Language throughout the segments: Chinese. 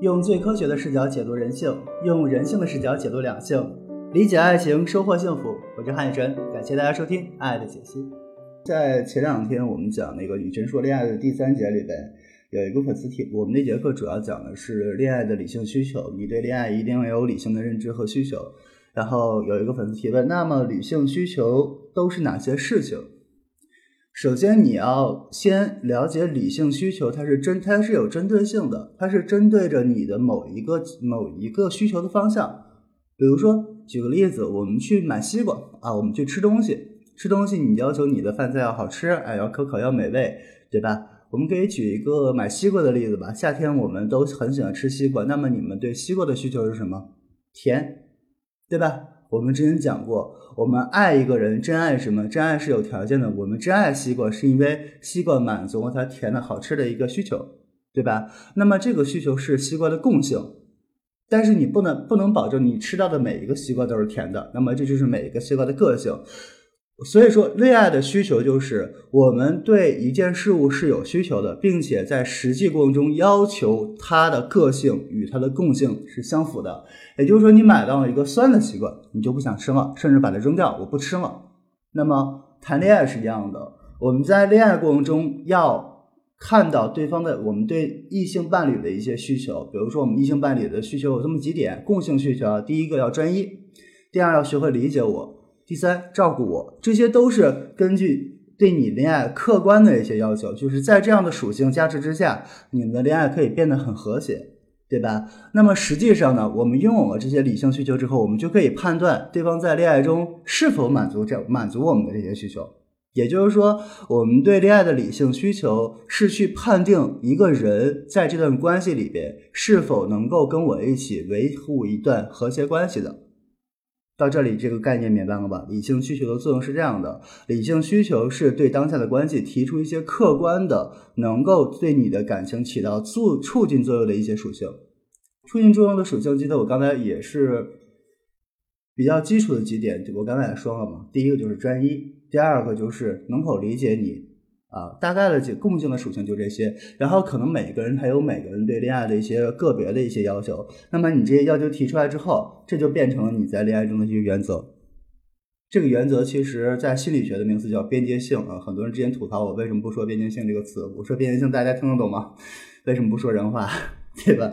用最科学的视角解读人性，用人性的视角解读两性，理解爱情，收获幸福。我是汉雨晨，感谢大家收听《爱的解析》。在前两天我们讲那个雨晨说恋爱的第三节里边，有一个粉丝提，我们那节课主要讲的是恋爱的理性需求，你对恋爱一定要有理性的认知和需求。然后有一个粉丝提问，那么理性需求都是哪些事情？首先，你要先了解理性需求，它是针，它是有针对性的，它是针对着你的某一个某一个需求的方向。比如说，举个例子，我们去买西瓜啊，我们去吃东西，吃东西你要求你的饭菜要好吃，哎，要可口，要美味，对吧？我们可以举一个买西瓜的例子吧。夏天我们都很喜欢吃西瓜，那么你们对西瓜的需求是什么？甜，对吧？我们之前讲过，我们爱一个人，真爱什么？真爱是有条件的。我们真爱西瓜，是因为西瓜满足了它甜的好吃的一个需求，对吧？那么这个需求是西瓜的共性，但是你不能不能保证你吃到的每一个西瓜都是甜的。那么这就是每一个西瓜的个性。所以说，恋爱的需求就是我们对一件事物是有需求的，并且在实际过程中要求它的个性与它的共性是相符的。也就是说，你买到了一个酸的西瓜，你就不想吃了，甚至把它扔掉，我不吃了。那么谈恋爱是一样的，我们在恋爱过程中要看到对方的，我们对异性伴侣的一些需求，比如说我们异性伴侣的需求有这么几点共性需求啊，第一个要专一，第二要学会理解我。第三，照顾我，这些都是根据对你恋爱客观的一些要求，就是在这样的属性加持之下，你们的恋爱可以变得很和谐，对吧？那么实际上呢，我们拥有了这些理性需求之后，我们就可以判断对方在恋爱中是否满足这满足我们的这些需求。也就是说，我们对恋爱的理性需求是去判定一个人在这段关系里边是否能够跟我一起维护一段和谐关系的。到这里，这个概念明白了吧？理性需求的作用是这样的：理性需求是对当下的关系提出一些客观的，能够对你的感情起到促促进作用的一些属性。促进作用的属性，记得我刚才也是比较基础的几点，我刚才也说了嘛。第一个就是专一，第二个就是能否理解你。啊，大概的共性的属性就这些，然后可能每个人还有每个人对恋爱的一些个别的一些要求。那么你这些要求提出来之后，这就变成了你在恋爱中的一些原则。这个原则其实在心理学的名词叫边界性啊。很多人之前吐槽我为什么不说边界性这个词，我说边界性大家听得懂吗？为什么不说人话，对吧？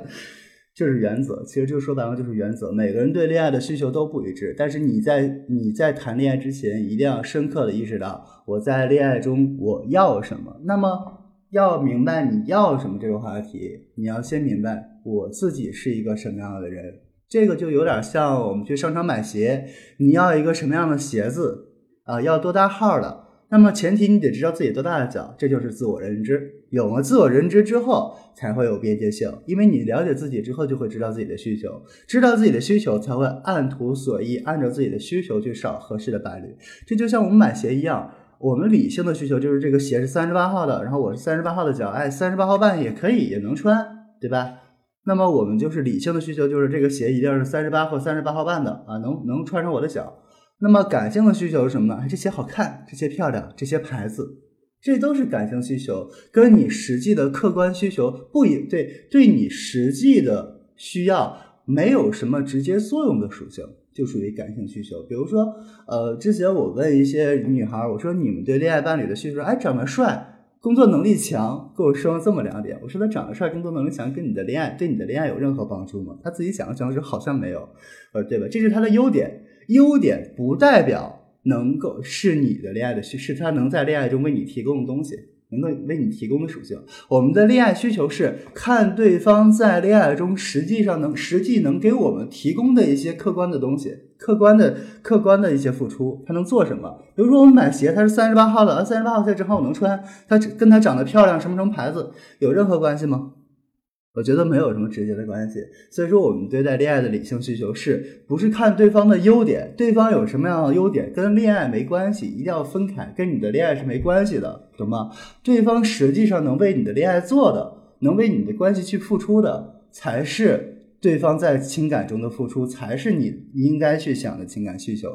就是原则，其实就说白了就是原则。每个人对恋爱的需求都不一致，但是你在你在谈恋爱之前，一定要深刻的意识到我在恋爱中我要什么。那么要明白你要什么这个话题，你要先明白我自己是一个什么样的人。这个就有点像我们去商场买鞋，你要一个什么样的鞋子啊？要多大号的？那么前提你得知道自己多大的脚，这就是自我认知。有了自我认知之后，才会有边界性，因为你了解自己之后，就会知道自己的需求，知道自己的需求才会按图索骥，按照自己的需求去找合适的伴侣。这就像我们买鞋一样，我们理性的需求就是这个鞋是三十八号的，然后我是三十八号的脚，哎，三十八号半也可以，也能穿，对吧？那么我们就是理性的需求，就是这个鞋一定是三十八或三十八号半的啊，能能穿上我的脚。那么感性的需求是什么呢？这些好看，这些漂亮，这些牌子，这都是感性需求，跟你实际的客观需求不一对，对你实际的需要没有什么直接作用的属性，就属于感性需求。比如说，呃，之前我问一些女孩，我说你们对恋爱伴侣的需求，哎，长得帅，工作能力强，跟我说了这么两点。我说他长得帅，工作能力强，跟你的恋爱对你的恋爱有任何帮助吗？他自己想了想说好像没有，呃，对吧？这是他的优点。优点不代表能够是你的恋爱的需，是他能在恋爱中为你提供的东西，能够为你提供的属性。我们的恋爱需求是看对方在恋爱中实际上能实际能给我们提供的一些客观的东西，客观的客观的一些付出，他能做什么？比如说我们买鞋，他是三十八号的，三十八号鞋正好我能穿，它跟它长得漂亮，什么什么牌子有任何关系吗？我觉得没有什么直接的关系，所以说我们对待恋爱的理性需求是不是看对方的优点，对方有什么样的优点跟恋爱没关系，一定要分开，跟你的恋爱是没关系的，懂吗？对方实际上能为你的恋爱做的，能为你的关系去付出的，才是对方在情感中的付出，才是你应该去想的情感需求。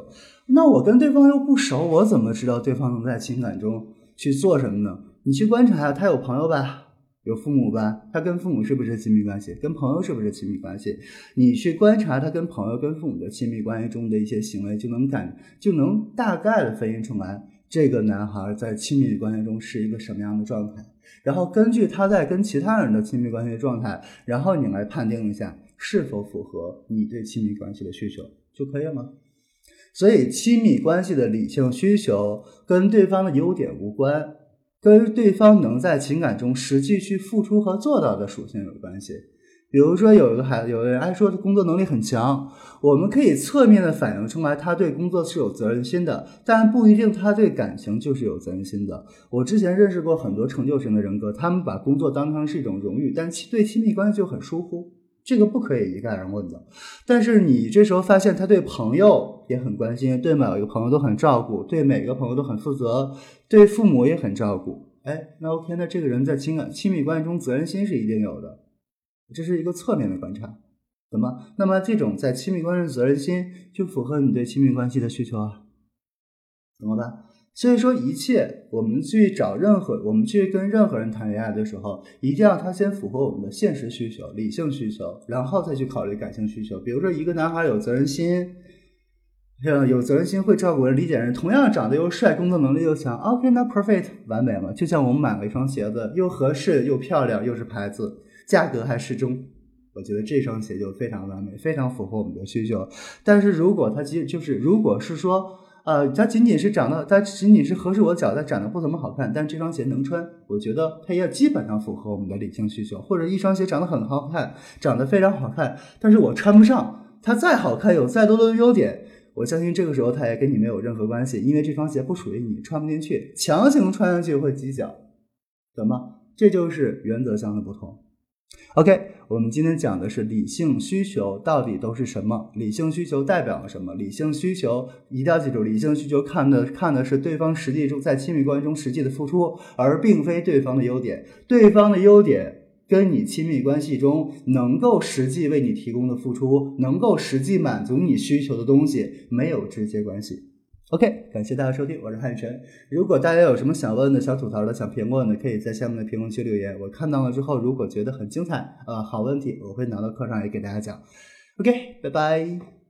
那我跟对方又不熟，我怎么知道对方能在情感中去做什么呢？你去观察下，他有朋友吧？有父母吧？他跟父母是不是亲密关系？跟朋友是不是亲密关系？你去观察他跟朋友、跟父母的亲密关系中的一些行为，就能感就能大概的分析出来，这个男孩在亲密关系中是一个什么样的状态。然后根据他在跟其他人的亲密关系状态，然后你来判定一下是否符合你对亲密关系的需求就可以了吗？所以，亲密关系的理性需求跟对方的优点无关。跟对方能在情感中实际去付出和做到的属性有关系。比如说，有一个孩子，有的人爱说工作能力很强，我们可以侧面的反映出来他对工作是有责任心的，但不一定他对感情就是有责任心的。我之前认识过很多成就型的人格，他们把工作当成是一种荣誉，但对亲密关系就很疏忽。这个不可以一概而论的，但是你这时候发现他对朋友也很关心，对每一个朋友都很照顾，对每个朋友都很负责，对父母也很照顾。哎，那 OK，那这个人在情感亲密关系中责任心是一定有的，这是一个侧面的观察，怎么？那么这种在亲密关系责任心就符合你对亲密关系的需求啊？怎么办？所以说，一切我们去找任何，我们去跟任何人谈恋爱的时候，一定要他先符合我们的现实需求、理性需求，然后再去考虑感性需求。比如说，一个男孩有责任心，有责任心会照顾人、理解人，同样长得又帅、工作能力又强，OK，那 perfect 完美了。就像我们买了一双鞋子，又合适又漂亮，又是牌子，价格还适中，我觉得这双鞋就非常完美，非常符合我们的需求。但是如果他其实就是，如果是说。呃，它仅仅是长得，它仅仅是合适我脚，它长得不怎么好看，但这双鞋能穿，我觉得它也基本上符合我们的理性需求。或者一双鞋长得很好看，长得非常好看，但是我穿不上，它再好看，有再多的优点，我相信这个时候它也跟你没有任何关系，因为这双鞋不属于你，穿不进去，强行穿上去会挤脚，懂吗？这就是原则上的不同。OK，我们今天讲的是理性需求到底都是什么？理性需求代表了什么？理性需求一定要记住，理性需求看的看的是对方实际中在亲密关系中实际的付出，而并非对方的优点。对方的优点跟你亲密关系中能够实际为你提供的付出，能够实际满足你需求的东西没有直接关系。OK，感谢大家收听，我是汉晨。如果大家有什么想问的、想吐槽的、想评论的，可以在下面的评论区留言，我看到了之后，如果觉得很精彩，呃，好问题，我会拿到课上也给大家讲。OK，拜拜。